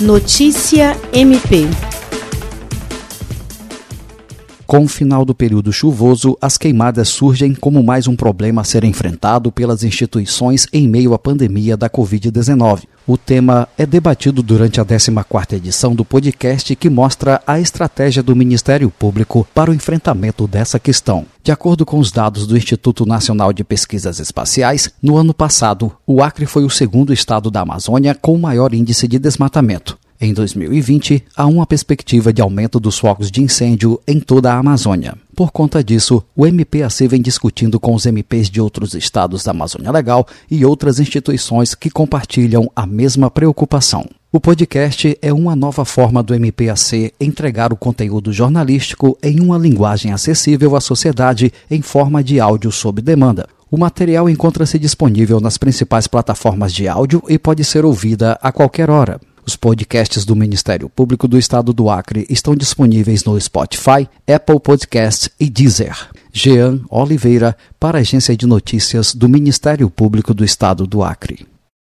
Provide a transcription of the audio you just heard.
Notícia MP. Com o final do período chuvoso, as queimadas surgem como mais um problema a ser enfrentado pelas instituições em meio à pandemia da Covid-19. O tema é debatido durante a 14ª edição do podcast que mostra a estratégia do Ministério Público para o enfrentamento dessa questão. De acordo com os dados do Instituto Nacional de Pesquisas Espaciais, no ano passado, o Acre foi o segundo estado da Amazônia com o maior índice de desmatamento. Em 2020, há uma perspectiva de aumento dos focos de incêndio em toda a Amazônia. Por conta disso, o MPAC vem discutindo com os MPs de outros estados da Amazônia Legal e outras instituições que compartilham a mesma preocupação. O podcast é uma nova forma do MPAC entregar o conteúdo jornalístico em uma linguagem acessível à sociedade em forma de áudio sob demanda. O material encontra-se disponível nas principais plataformas de áudio e pode ser ouvida a qualquer hora. Os podcasts do Ministério Público do Estado do Acre estão disponíveis no Spotify, Apple Podcasts e Deezer. Jean Oliveira, para a Agência de Notícias do Ministério Público do Estado do Acre.